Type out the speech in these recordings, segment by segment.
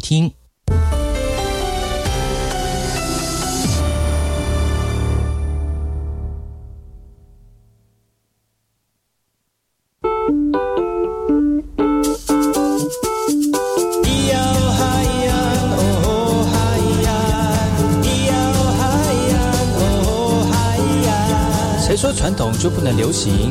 听。谁说传统就不能流行？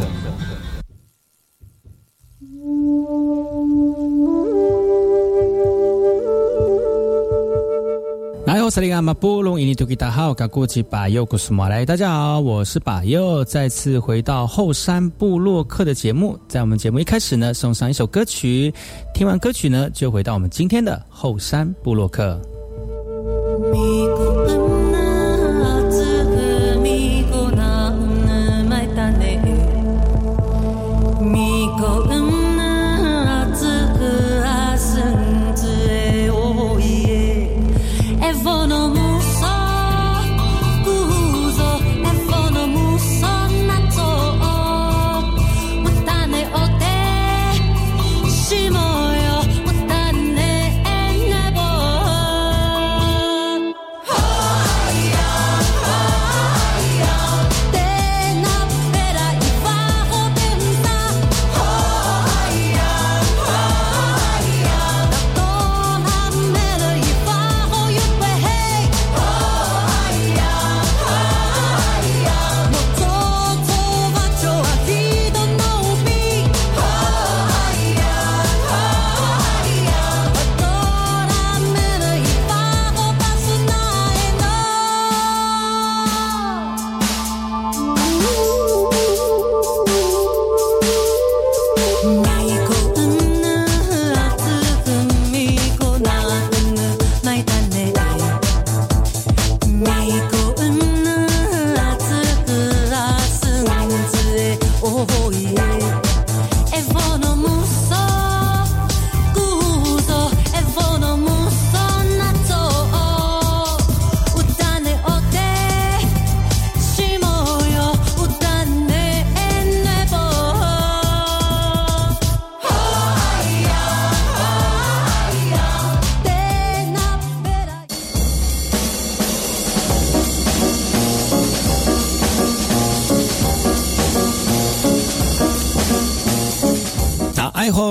萨利阿马布隆伊尼图吉达好，卡古吉巴尤古斯马来，大家好，我是巴尤，再次回到后山部落客的节目。在我们节目一开始呢，送上一首歌曲，听完歌曲呢，就回到我们今天的后山部落客。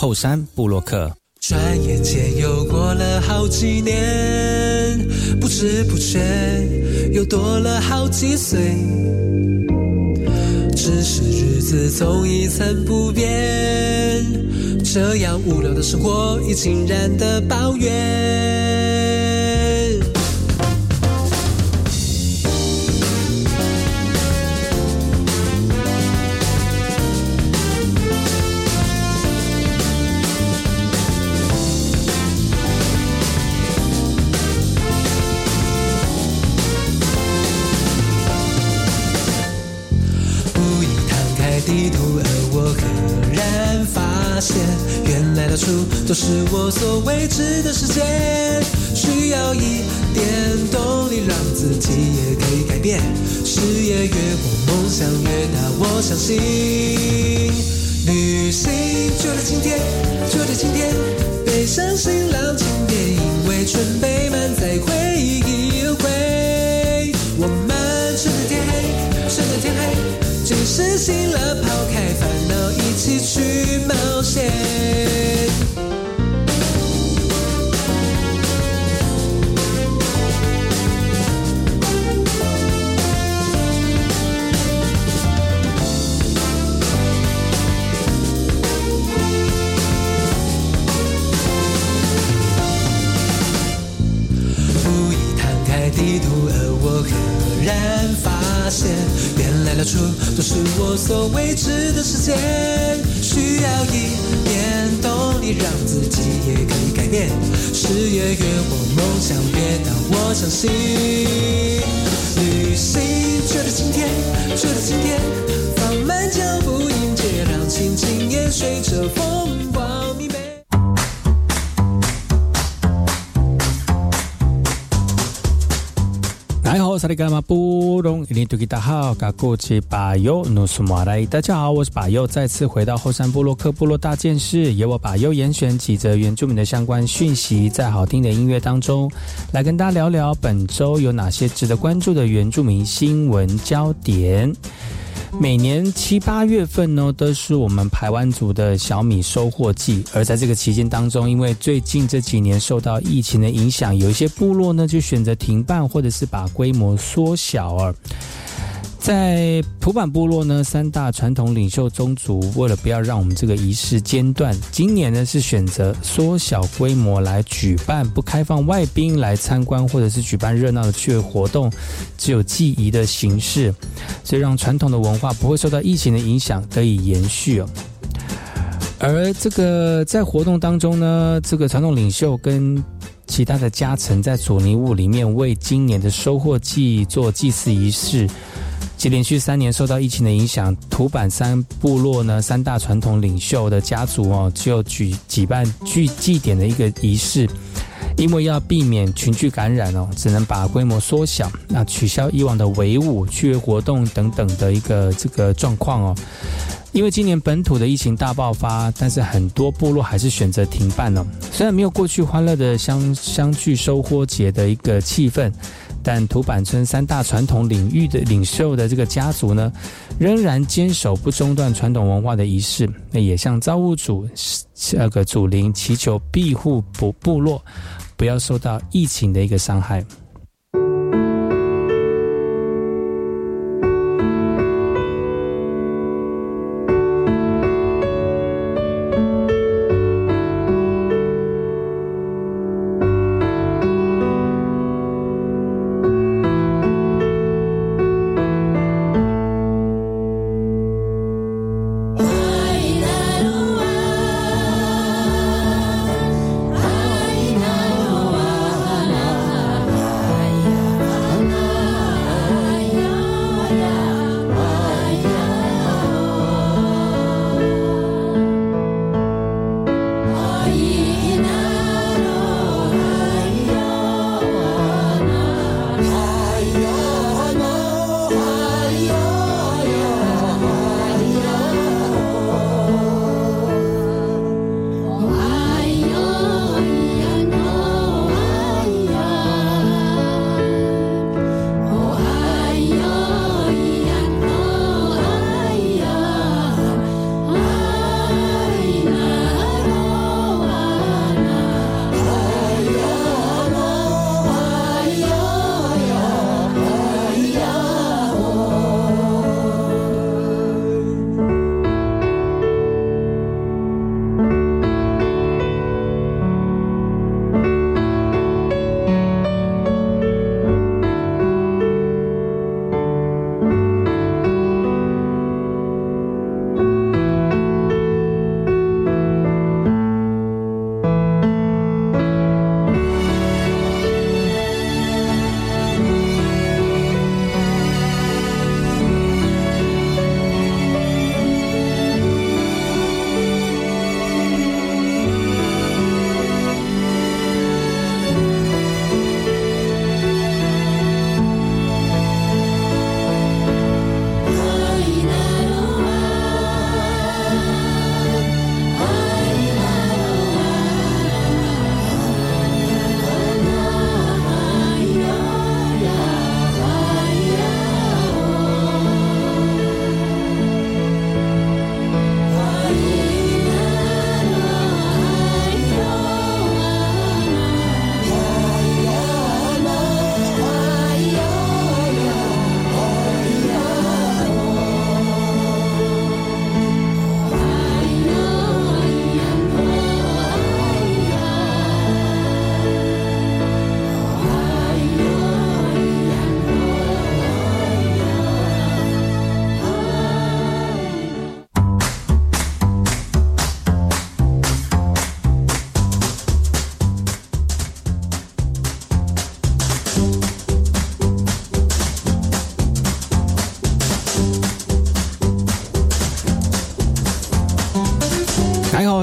后山布洛克，转眼间又过了好几年，不知不觉又多了好几岁，只是日子总一成不变，这样无聊的生活已经然的抱怨。都是我所未知的世界，需要一点动力，让自己也可以改变。事业越广，梦想越大，我相信。旅行就在今天，就在今天，背上行囊，请别因为准备满载回忆而归。我们趁着天黑，趁着天黑，只是醒了，抛开烦恼，一起去冒险。无意摊开地图，而我赫然发现，原来了处都是我所未知的世界。相信。旅行，觉得今天，觉得今大家好，我是巴尤，再次回到后山部落克部落大件事，由我巴尤严选几则原住民的相关讯息，在好听的音乐当中，来跟大家聊聊本周有哪些值得关注的原住民新闻焦点。每年七八月份呢，都是我们台湾族的小米收获季。而在这个期间当中，因为最近这几年受到疫情的影响，有一些部落呢就选择停办，或者是把规模缩小。在土板部落呢，三大传统领袖宗族为了不要让我们这个仪式间断，今年呢是选择缩小规模来举办，不开放外宾来参观，或者是举办热闹的趣味活动，只有祭仪的形式，所以让传统的文化不会受到疫情的影响，得以延续。而这个在活动当中呢，这个传统领袖跟其他的家臣在阻尼屋里面为今年的收获季做祭祀仪式。即连续三年受到疫情的影响，土板山部落呢三大传统领袖的家族哦，就举举办聚祭典的一个仪式，因为要避免群聚感染哦，只能把规模缩小，那取消以往的围舞、趣味活动等等的一个这个状况哦。因为今年本土的疫情大爆发，但是很多部落还是选择停办了。虽然没有过去欢乐的相相聚收获节的一个气氛。但土板村三大传统领域的领袖的这个家族呢，仍然坚守不中断传统文化的仪式，那也向造物主那个祖灵祈求庇护部部落，不要受到疫情的一个伤害。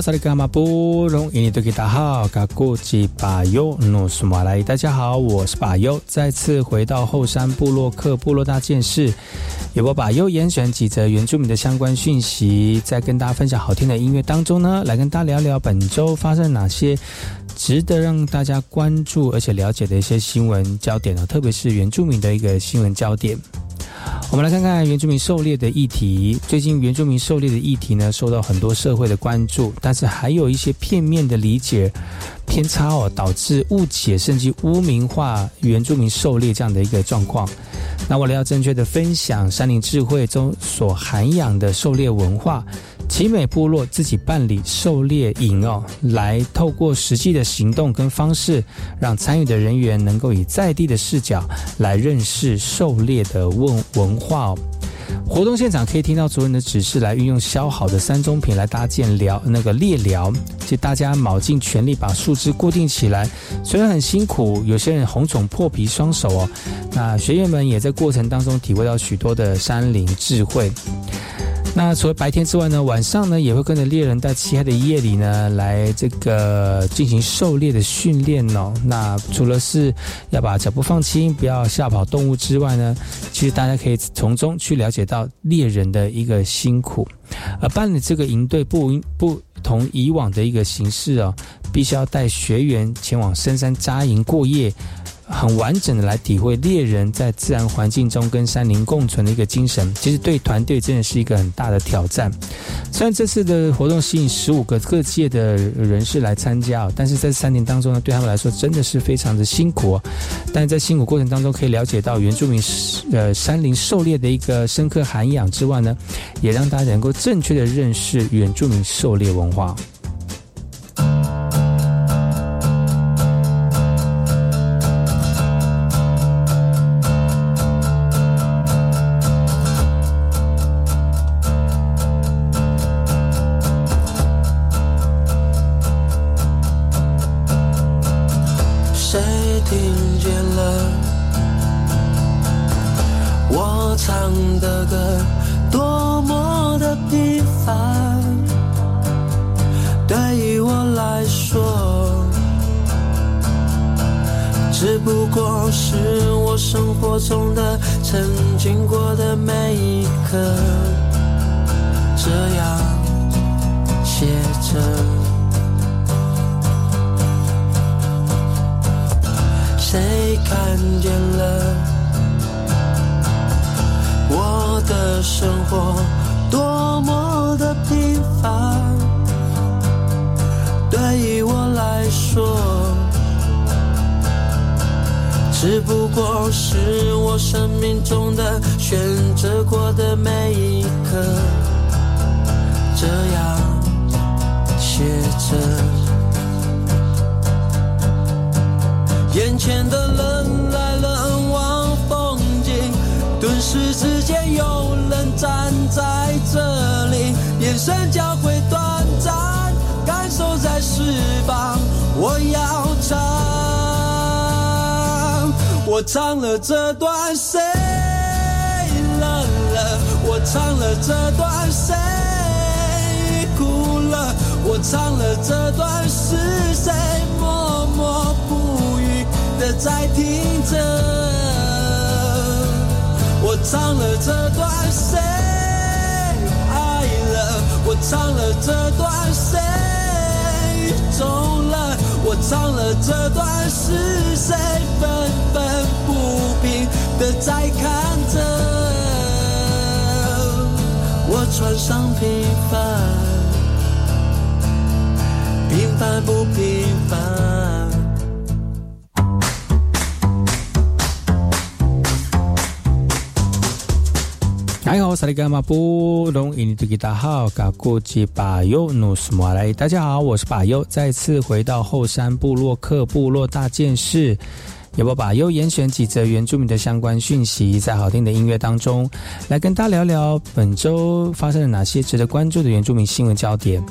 萨利格马布隆伊尼多吉达好，嘎古吉巴尤努苏马来，大家好，我是巴尤，再次回到后山部落克部落大件事，由我巴尤严选几则原住民的相关讯息，在跟大家分享好听的音乐当中呢，来跟大家聊聊本周发生哪些值得让大家关注而且了解的一些新闻焦点呢，特别是原住民的一个新闻焦点。我们来看看原住民狩猎的议题。最近原住民狩猎的议题呢，受到很多社会的关注，但是还有一些片面的理解偏差哦，导致误解甚至污名化原住民狩猎这样的一个状况。那为了要正确的分享山林智慧中所涵养的狩猎文化。奇美部落自己办理狩猎营哦，来透过实际的行动跟方式，让参与的人员能够以在地的视角来认识狩猎的文文化哦。活动现场可以听到主人的指示，来运用削好的三中品来搭建寮那个猎寮，就大家卯尽全力把树枝固定起来，虽然很辛苦，有些人红肿破皮双手哦。那学员们也在过程当中体会到许多的山林智慧。那除了白天之外呢，晚上呢也会跟着猎人在漆黑的夜里呢，来这个进行狩猎的训练哦。那除了是要把脚步放轻，不要吓跑动物之外呢，其实大家可以从中去了解到猎人的一个辛苦。而办理这个营队不不同以往的一个形式哦，必须要带学员前往深山扎营过夜。很完整的来体会猎人在自然环境中跟山林共存的一个精神，其实对团队真的是一个很大的挑战。虽然这次的活动吸引十五个各界的人士来参加，但是在三年当中呢，对他们来说真的是非常的辛苦。但在辛苦过程当中，可以了解到原住民呃山林狩猎的一个深刻涵养之外呢，也让大家能够正确的认识原住民狩猎文化。只不过是我生命中的选择过的每一刻，这样写着。眼前的人来人往，风景顿时之间有人站在这里，眼神交汇短暂，感受在翅膀，我要唱。我唱了这段谁冷了？我唱了这段谁哭了？我唱了这段是谁默默不语的在听着？我唱了这段谁爱了？我唱了这段谁走了？我唱了这段是谁愤愤不平的在看着？我穿上平凡，平凡不平凡。大家好，萨利格马布隆伊尼图吉达好，嘎古吉巴尤努斯马来。大家好，我是巴尤，再次回到后山部落克部落大件事。要不把又严选几则原住民的相关讯息，在好听的音乐当中，来跟大家聊聊本周发生了哪些值得关注的原住民新闻焦点。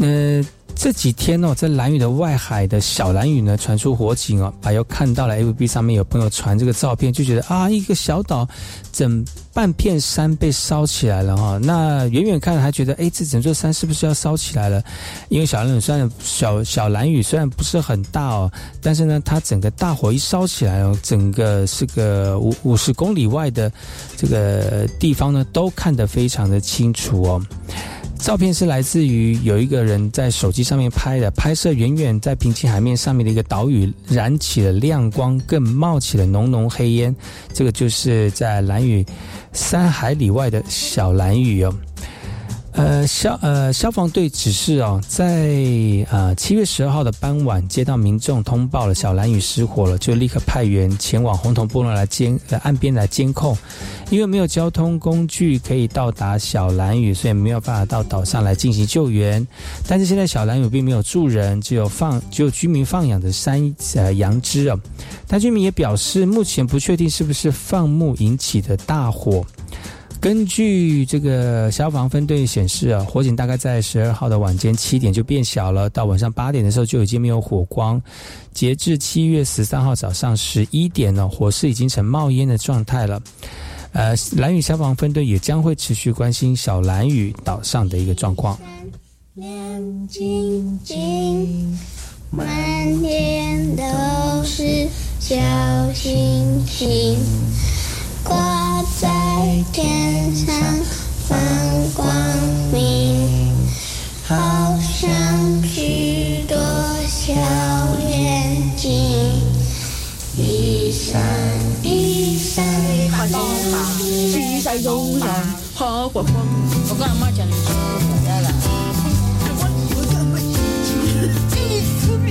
呃。这几天哦，在蓝屿的外海的小蓝屿呢，传出火警哦，把又看到了 A P P 上面有朋友传这个照片，就觉得啊，一个小岛整半片山被烧起来了哈。那远远看还觉得，哎，这整座山是不是要烧起来了？因为小蓝屿虽然小小蓝屿虽然不是很大哦，但是呢，它整个大火一烧起来哦，整个是个五五十公里外的这个地方呢，都看得非常的清楚哦。照片是来自于有一个人在手机上面拍的，拍摄远远在平静海面上面的一个岛屿燃起了亮光，更冒起了浓浓黑烟。这个就是在蓝屿三海里外的小蓝屿哦。呃，消呃消防队指示哦，在呃七月十二号的傍晚接到民众通报了小蓝屿失火了，就立刻派员前往红铜部落来监呃岸边来监控。因为没有交通工具可以到达小蓝屿，所以没有办法到岛上来进行救援。但是现在小蓝屿并没有住人，只有放只有居民放养的山呃羊只哦。但居民也表示，目前不确定是不是放牧引起的大火。根据这个消防分队显示啊，火警大概在十二号的晚间七点就变小了，到晚上八点的时候就已经没有火光。截至七月十三号早上十一点呢，火势已经成冒烟的状态了。呃，蓝屿消防分队也将会持续关心小蓝屿岛上的一个状况。亮晶晶，满天都是小星星，挂在天上放光明，好像许多小眼睛，一闪一闪。东行，西西东上，好风。我跟阿妈讲，你去回了。我我怎么记？出名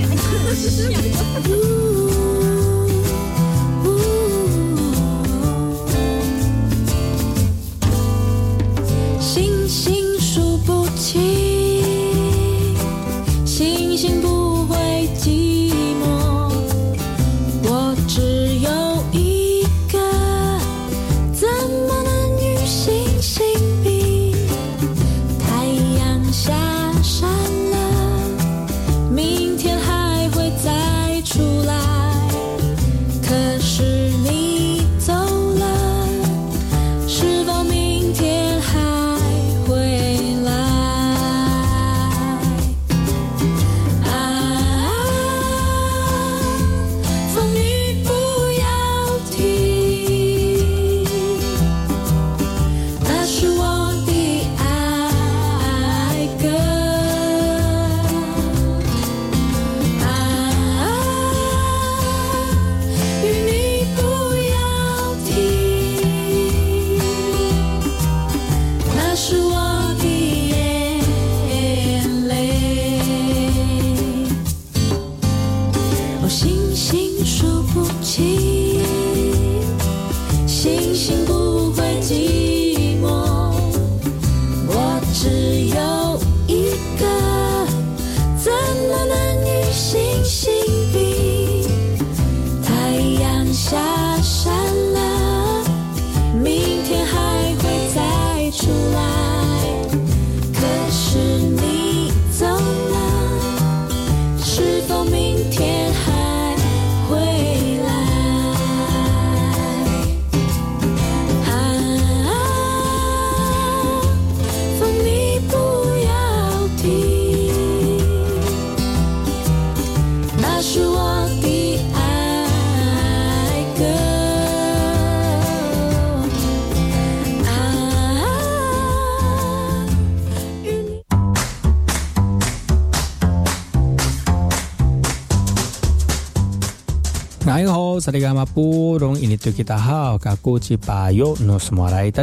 大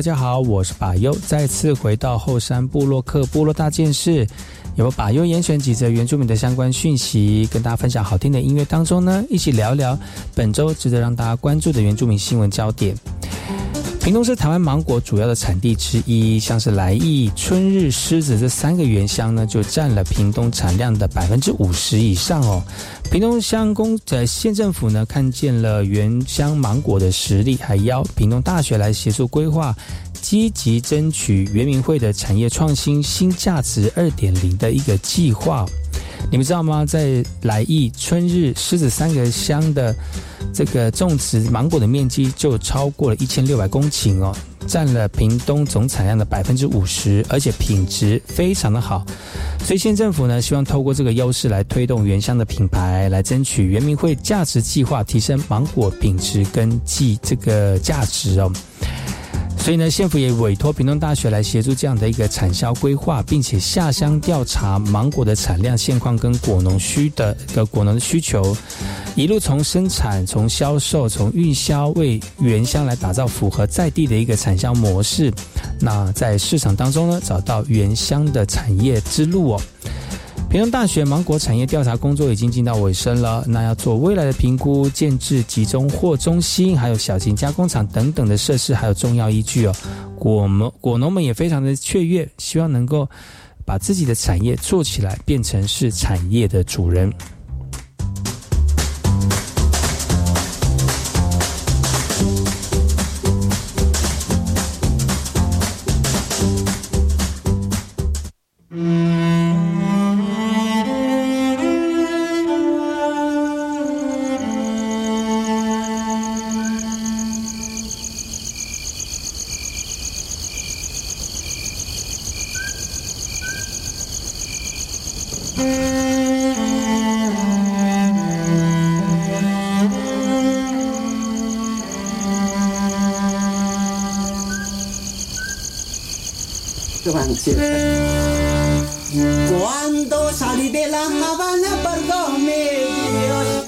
家好，我是巴尤，再次回到后山部落克部落大件事，由巴尤严选几则原住民的相关讯息，跟大家分享好听的音乐当中呢，一起聊聊本周值得让大家关注的原住民新闻焦点。屏东是台湾芒果主要的产地之一，像是来意、春日、狮子这三个原乡呢，就占了屏东产量的百分之五十以上哦。屏东乡公在县政府呢，看见了原乡芒果的实力，还邀屏东大学来协助规划，积极争取原民会的产业创新新价值二点零的一个计划。你们知道吗？在来义、春日、狮子三个乡的这个种植芒果的面积就超过了一千六百公顷哦，占了屏东总产量的百分之五十，而且品质非常的好。所以县政府呢，希望透过这个优势来推动原乡的品牌，来争取原民会价值计划，提升芒果品质跟计这个价值哦。所以呢，县府也委托屏东大学来协助这样的一个产销规划，并且下乡调查芒果的产量现况跟果农需的个果农的需求，一路从生产、从销售、从运销，为原乡来打造符合在地的一个产销模式。那在市场当中呢，找到原乡的产业之路哦。屏东大学芒果产业调查工作已经进到尾声了，那要做未来的评估，建制集中货中心，还有小型加工厂等等的设施，还有重要依据哦。果农果农们也非常的雀跃，希望能够把自己的产业做起来，变成是产业的主人。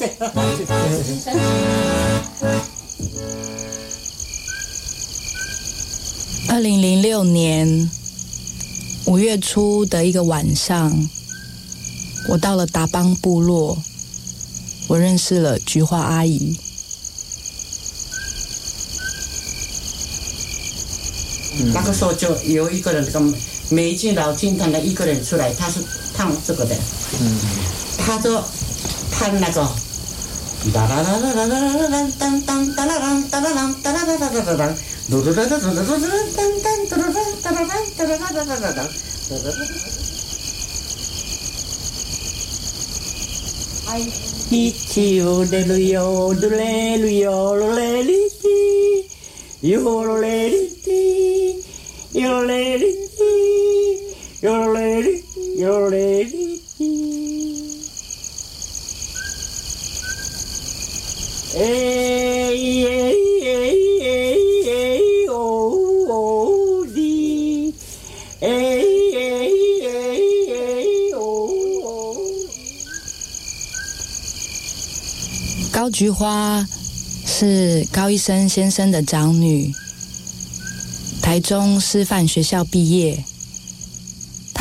二零零六年五月初的一个晚上，我到了达邦部落，我认识了菊花阿姨。那个时候就有一个人，这个美军老军团的一个人出来，他是烫这个的，嗯，他就烫那个，I o de lu yo du le lu yo lo le li ti Yo lo le li ti Yo lo le li ti Yo 哎耶耶耶耶哦哦滴，哎耶耶耶哦哦。高菊花是高医生先生的长女，台中师范学校毕业。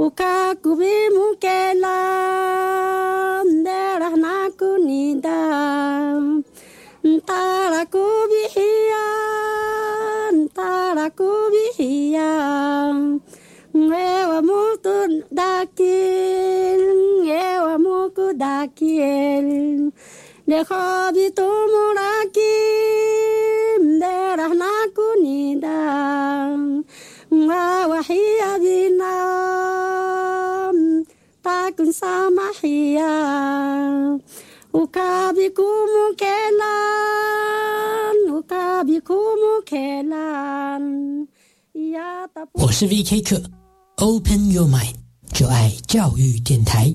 Uka ku bimu kela, nderahna ku nindang. Tara ku bihian, tara ku ها وحي دينا تاكن سامحيا وكابكم كيلان وكابكم كيلان يا طب 我是 VK 课 Open Your Mind 就爱教育电台。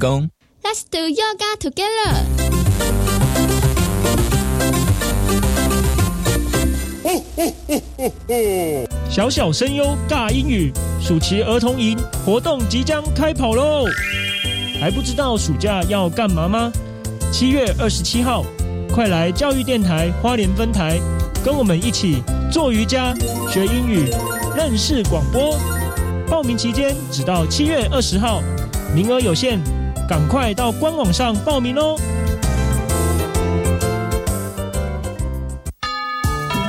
Let's do yoga together。小小声优尬英语，暑期儿童营活动即将开跑喽！还不知道暑假要干嘛吗？七月二十七号，快来教育电台花莲分台，跟我们一起做瑜伽、学英语、认识广播。报名期间只到七月二十号，名额有限，赶快到官网上报名哦！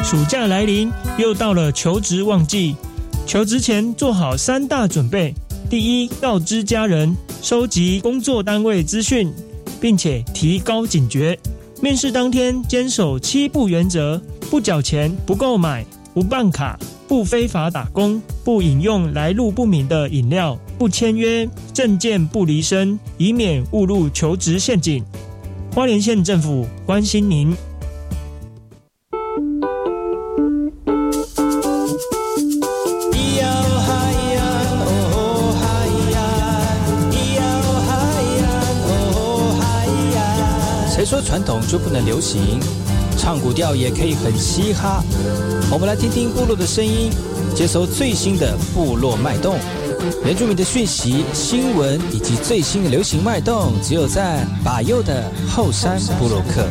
暑假来临，又到了求职旺季。求职前做好三大准备：第一，告知家人，收集工作单位资讯，并且提高警觉。面试当天坚守七不原则：不缴钱、不购买、不办卡、不非法打工、不饮用来路不明的饮料、不签约、证件不离身，以免误入求职陷阱。花莲县政府关心您。谁说传统就不能流行？唱古调也可以很嘻哈。我们来听听部落的声音，接收最新的部落脉动、原住民的讯息、新闻以及最新的流行脉动，只有在把右的后山部落克。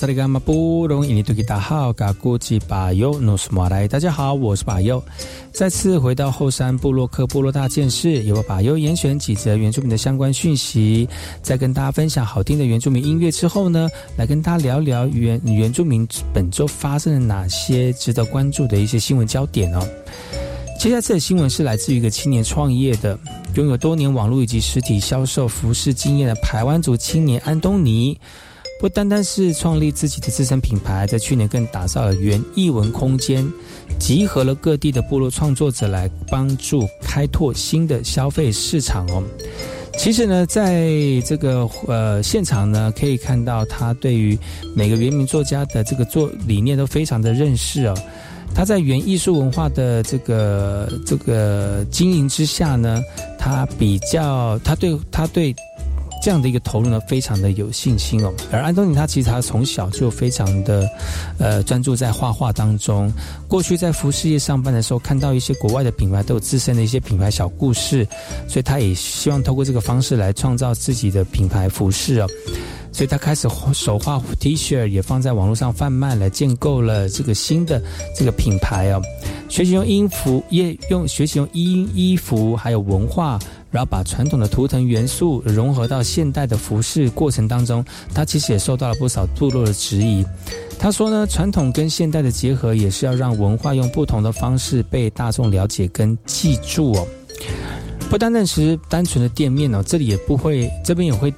萨利伽马布隆伊尼图吉达好，嘎古吉巴尤努斯马来，大家好，我是巴尤，再次回到后山部落克部落大件事，由我巴尤严选几则原住民的相关讯息，在跟大家分享好听的原住民音乐之后呢，来跟大家聊聊原原住民本周发生了哪些值得关注的一些新闻焦点哦。接下来这新闻是来自于一个青年创业的，拥有多年网络以及实体销售服饰经验的台湾族青年安东尼。不单单是创立自己的自身品牌，在去年更打造了原艺文空间，集合了各地的部落创作者来帮助开拓新的消费市场哦。其实呢，在这个呃现场呢，可以看到他对于每个原名作家的这个做理念都非常的认识哦。他在原艺术文化的这个这个经营之下呢，他比较他对他对。这样的一个投入呢，非常的有信心哦。而安东尼他其实他从小就非常的，呃，专注在画画当中。过去在服饰业上班的时候，看到一些国外的品牌都有自身的一些品牌小故事，所以他也希望透过这个方式来创造自己的品牌服饰哦。所以他开始手画 T 恤，也放在网络上贩卖，来建构了这个新的这个品牌哦。学习用衣服，也用学习用衣衣服还有文化。然后把传统的图腾元素融合到现代的服饰过程当中，他其实也受到了不少部落的质疑。他说呢，传统跟现代的结合也是要让文化用不同的方式被大众了解跟记住哦。不单单是单纯的店面哦，这里也不会，这边也会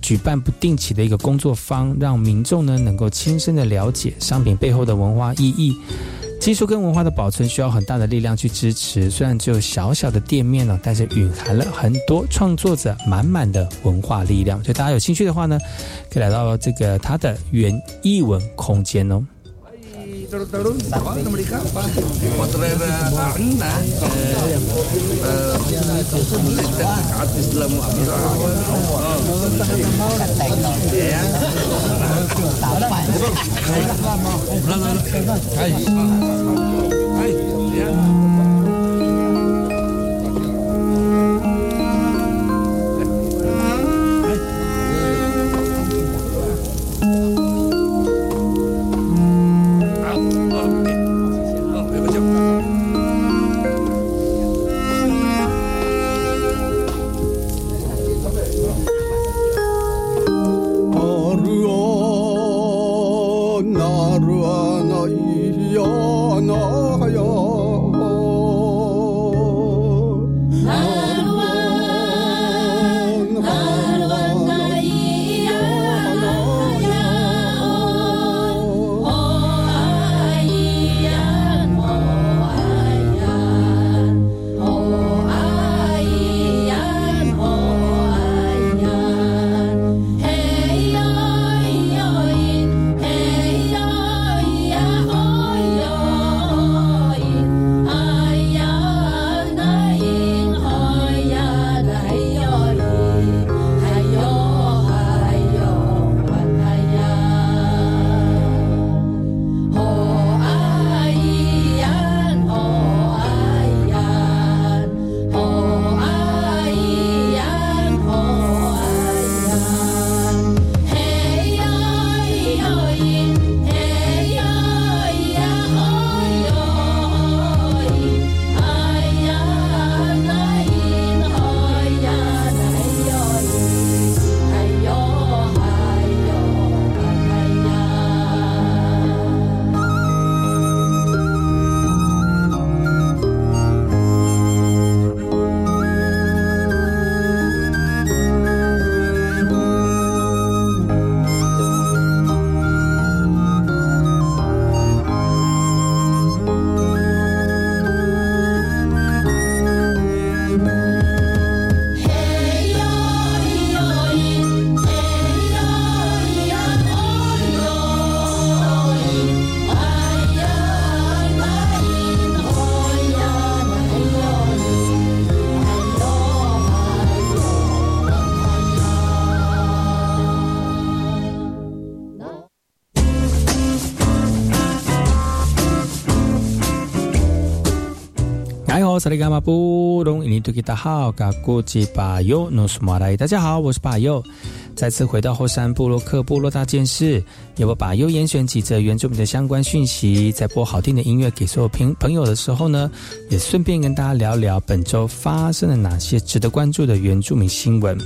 举办不定期的一个工作坊，让民众呢能够亲身的了解商品背后的文化意义。技术跟文化的保存需要很大的力量去支持，虽然只有小小的店面呢，但是蕴含了很多创作者满满的文化力量。所以大家有兴趣的话呢，可以来到这个它的原艺文空间哦。打烂了，来来来，来。萨利嘎马布隆伊尼图吉达好，嘎古吉巴尤诺苏马来，大家好，我是巴尤。再次回到后山部落克部落大件事，由我巴尤严选几则原住民的相关讯息，在播好听的音乐给所有朋朋友的时候呢，也顺便跟大家聊聊本周发生了哪些值得关注的原住民新闻。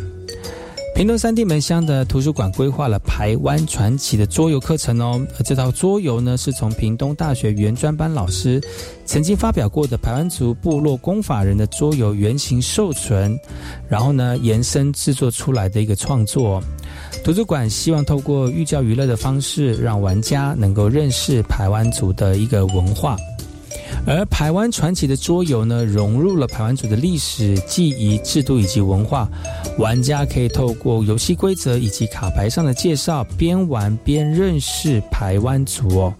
屏东三地门乡的图书馆规划了台湾传奇的桌游课程哦，而这套桌游呢，是从屏东大学原专班老师曾经发表过的排湾族部落公法人的桌游原型授权，然后呢延伸制作出来的一个创作。图书馆希望透过寓教于乐的方式，让玩家能够认识排湾族的一个文化。而台湾传奇的桌游呢，融入了台湾族的历史、记忆、制度以及文化。玩家可以透过游戏规则以及卡牌上的介绍，边玩边认识台湾族哦。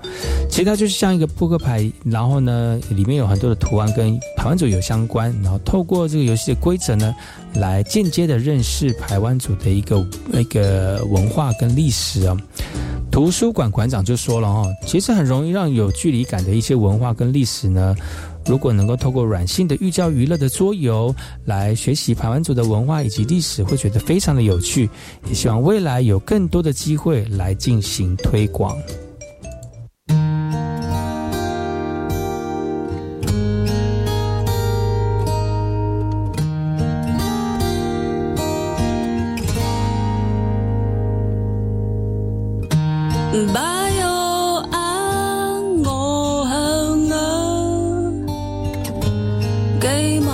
其实它就是像一个扑克牌，然后呢，里面有很多的图案跟台湾族有相关，然后透过这个游戏的规则呢，来间接的认识台湾族的一个一个文化跟历史啊。图书馆馆长就说了哦，其实很容易让有距离感的一些文化跟历史呢，如果能够透过软性的寓教于乐的桌游来学习台湾族的文化以及历史，会觉得非常的有趣。也希望未来有更多的机会来进行推广。把眼我向你，记勿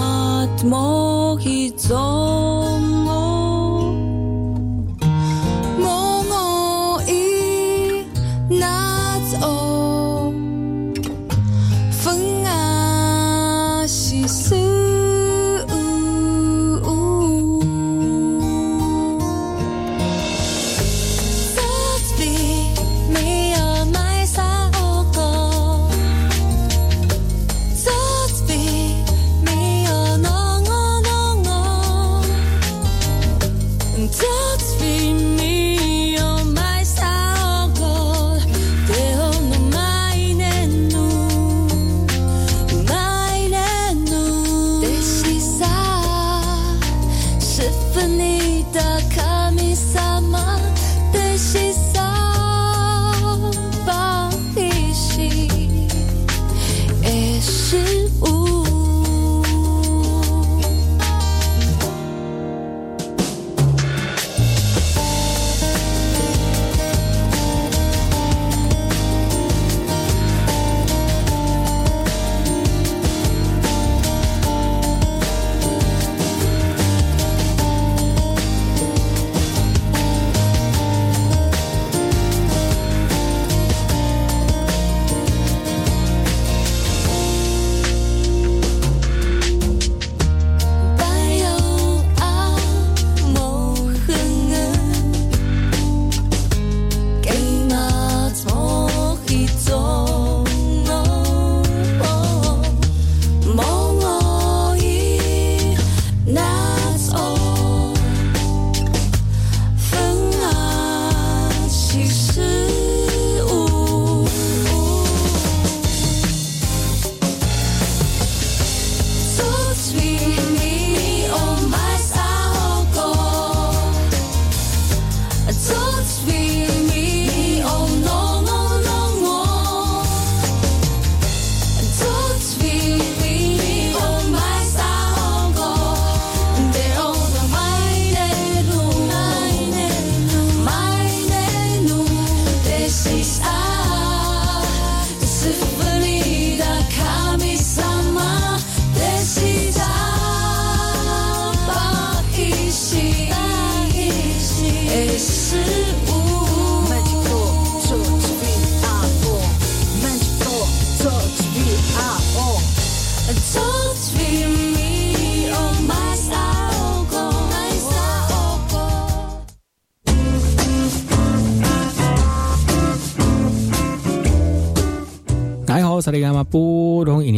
我欠你。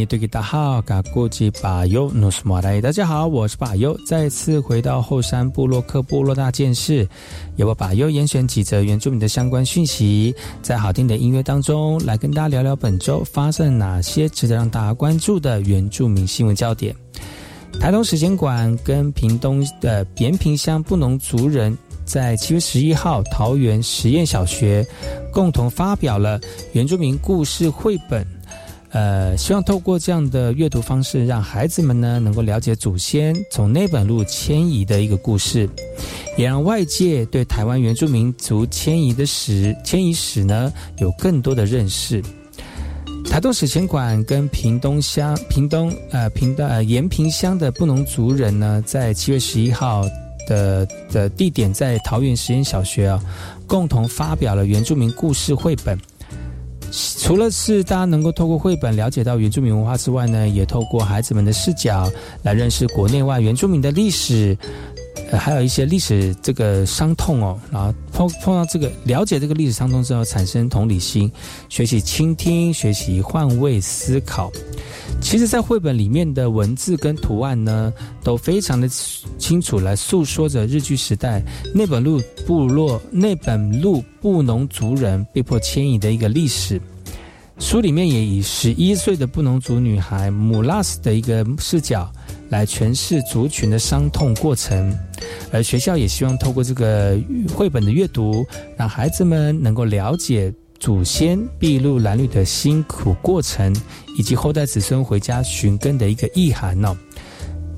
尼对吉大好，嘎古吉巴尤努斯马来，大家好，我是巴尤，再次回到后山部落克部落大件事，由我巴尤严选几则原住民的相关讯息，在好听的音乐当中来跟大家聊聊本周发生哪些值得让大家关注的原住民新闻焦点。台东时间馆跟屏东的延平乡布农族人。在七月十一号，桃园实验小学共同发表了原住民故事绘本，呃，希望透过这样的阅读方式，让孩子们呢能够了解祖先从内本路迁移的一个故事，也让外界对台湾原住民族迁移的史迁移史呢有更多的认识。台东史前馆跟屏东乡屏东呃屏的呃延平乡的布农族人呢，在七月十一号。的的地点在桃园实验小学啊，共同发表了原住民故事绘本。除了是大家能够透过绘本了解到原住民文化之外呢，也透过孩子们的视角来认识国内外原住民的历史。还有一些历史这个伤痛哦，然后碰碰到这个了解这个历史伤痛之后，产生同理心，学习倾听，学习换位思考。其实，在绘本里面的文字跟图案呢，都非常的清楚，来诉说着日据时代内本路部落、内本路布农族人被迫迁移的一个历史。书里面也以十一岁的布农族女孩姆拉斯的一个视角。来诠释族群的伤痛过程，而学校也希望透过这个绘本的阅读，让孩子们能够了解祖先筚路蓝缕的辛苦过程，以及后代子孙回家寻根的一个意涵呢。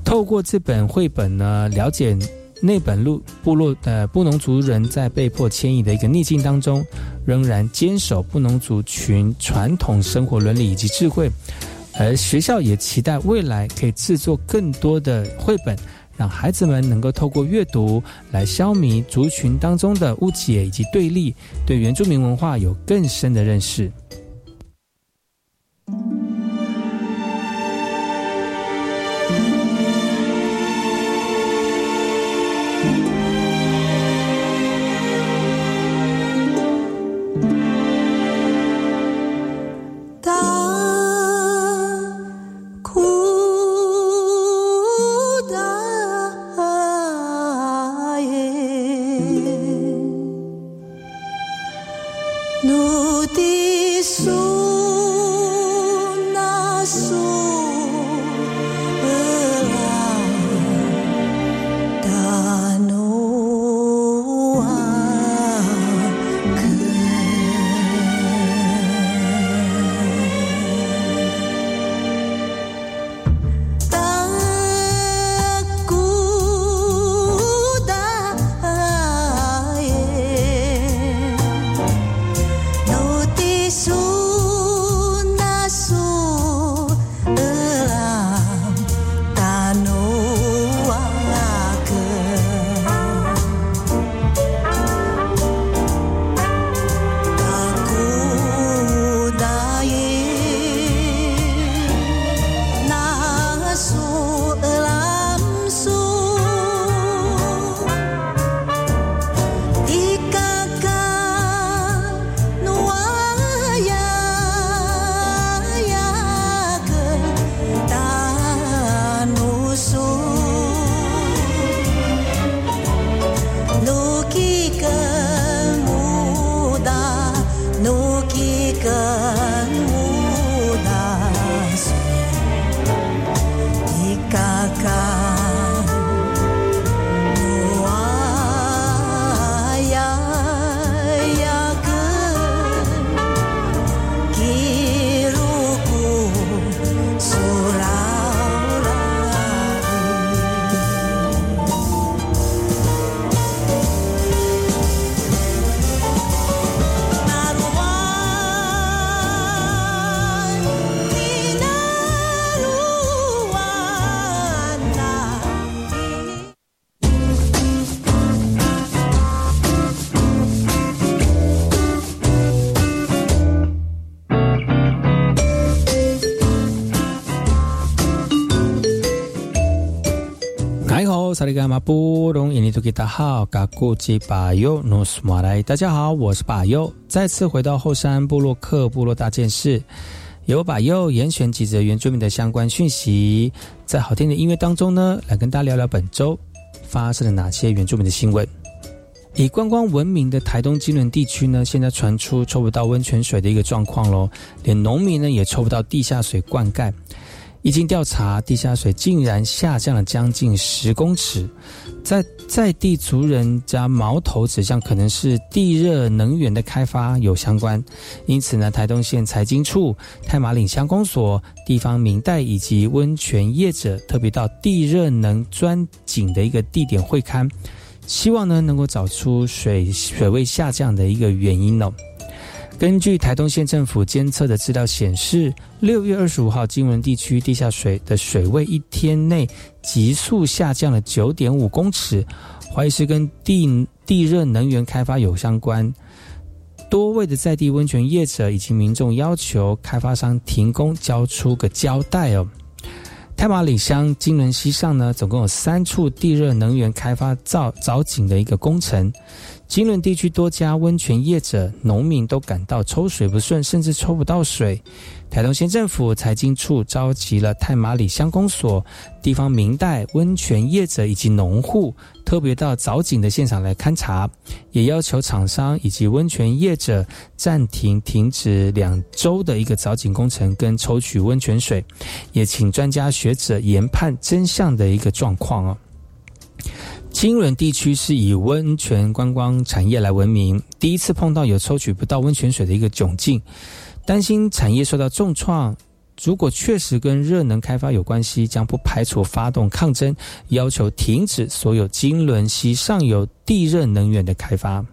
透过这本绘本呢，了解内本路部落的布农族人在被迫迁移的一个逆境当中，仍然坚守布农族群传统生活伦理以及智慧。而学校也期待未来可以制作更多的绘本，让孩子们能够透过阅读来消弭族群当中的误解以及对立，对原住民文化有更深的认识。萨利伽马布隆伊尼图吉达好，嘎古吉巴尤努斯马来，大家好，我是巴尤，再次回到后山部落克部落大件事，由我把又严选几则原住民的相关讯息，在好听的音乐当中呢，来跟大家聊聊本周发生了哪些原住民的新闻。以观光闻名的台东金轮地区呢，现在传出抽不到温泉水的一个状况喽，连农民呢也抽不到地下水灌溉。一经调查，地下水竟然下降了将近十公尺，在在地族人家矛头指向可能是地热能源的开发有相关，因此呢，台东县财经处、太马岭乡公所、地方民代以及温泉业者特别到地热能钻井的一个地点会勘，希望呢能够找出水水位下降的一个原因哦。根据台东县政府监测的资料显示，六月二十五号，金门地区地下水的水位一天内急速下降了九点五公尺，怀疑是跟地地热能源开发有相关。多位的在地温泉业者以及民众要求开发商停工，交出个交代哦。太马里乡金轮溪上呢，总共有三处地热能源开发造凿井的一个工程。金伦地区多家温泉业者、农民都感到抽水不顺，甚至抽不到水。台东县政府财经处召集了太马里乡公所、地方民代、温泉业者以及农户，特别到凿井的现场来勘察，也要求厂商以及温泉业者暂停、停止两周的一个凿井工程跟抽取温泉水，也请专家学者研判真相的一个状况哦。金轮地区是以温泉观光产业来闻名，第一次碰到有抽取不到温泉水的一个窘境，担心产业受到重创。如果确实跟热能开发有关系，将不排除发动抗争，要求停止所有金轮溪上游地热能源的开发。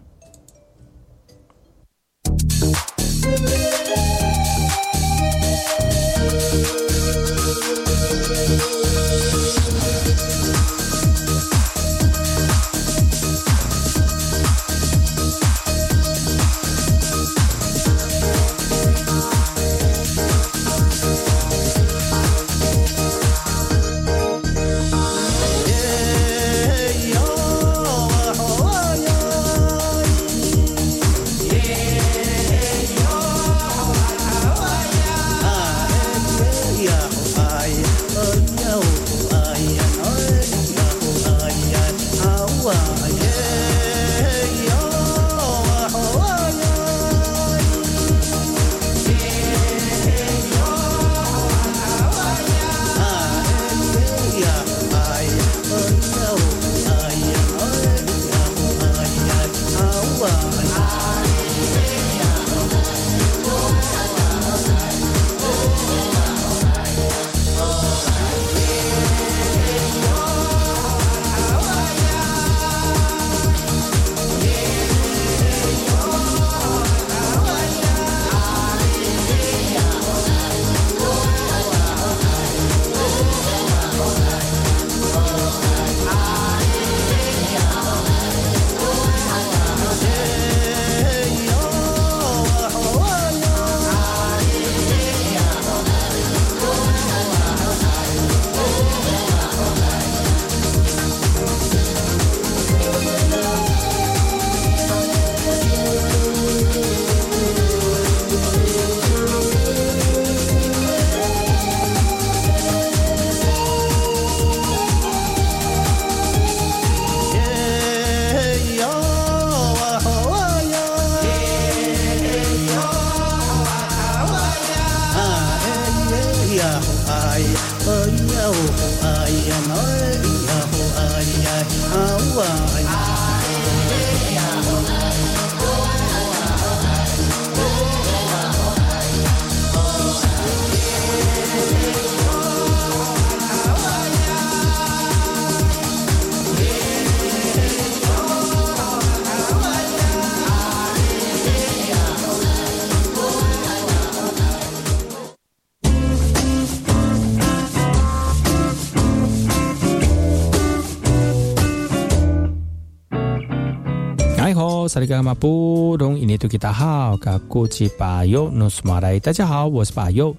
萨利嘎马布隆伊尼图吉达好，嘎古吉巴尤努斯马来，大家好，我是巴尤，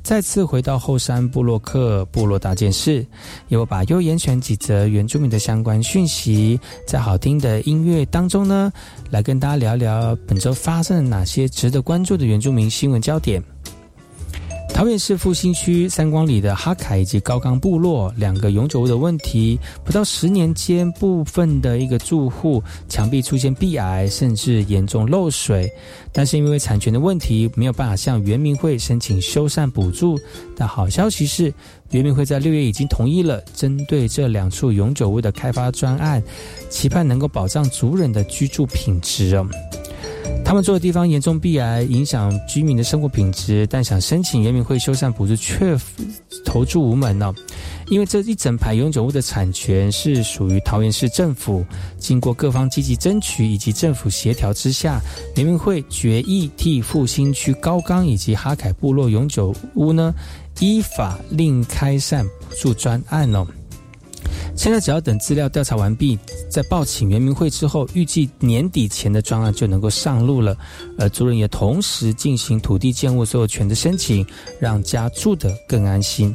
再次回到后山部落克部落大件事，由巴尤严选几则原住民的相关讯息，在好听的音乐当中呢，来跟大家聊聊本周发生了哪些值得关注的原住民新闻焦点。桃园市复兴区三光里的哈凯以及高冈部落两个永久屋的问题，不到十年间，部分的一个住户墙壁出现壁癌，甚至严重漏水。但是因为产权的问题，没有办法向原民会申请修缮补助。但好消息是，原民会在六月已经同意了针对这两处永久屋的开发专案，期盼能够保障族人的居住品质哦。他们住的地方严重避癌，影响居民的生活品质，但想申请原民会修缮补助却投注无门呢。因为这一整排永久屋的产权是属于桃园市政府，经过各方积极争取以及政府协调之下，原民会决议替复兴区高冈以及哈凯部落永久屋呢依法另开善补助专案哦。现在只要等资料调查完毕，在报请原民会之后，预计年底前的专案就能够上路了。而族人也同时进行土地建物所有权的申请，让家住得更安心。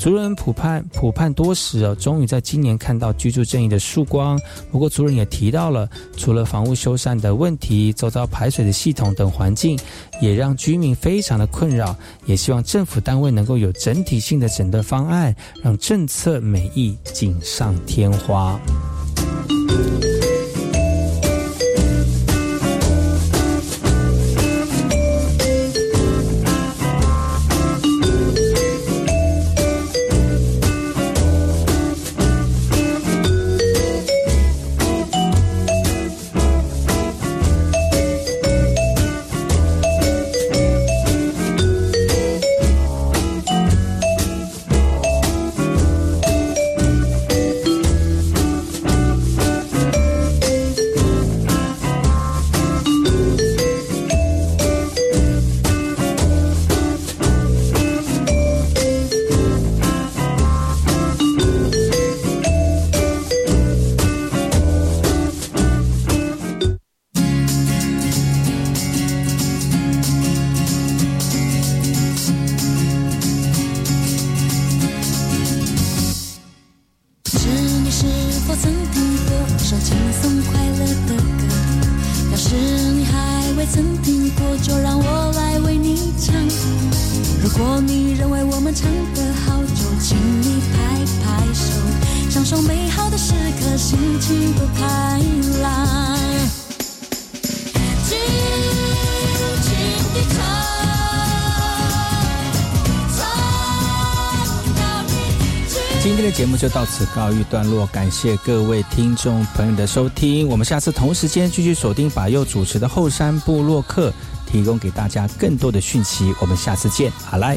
族人普盼普盼多时哦，终于在今年看到居住正义的曙光。不过族人也提到了，除了房屋修缮的问题，周遭排水的系统等环境，也让居民非常的困扰。也希望政府单位能够有整体性的诊断方案，让政策美意锦上添花。告一段落，感谢各位听众朋友的收听。我们下次同时间继续锁定把佑主持的后山部落客，提供给大家更多的讯息。我们下次见，好来。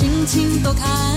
心情多开。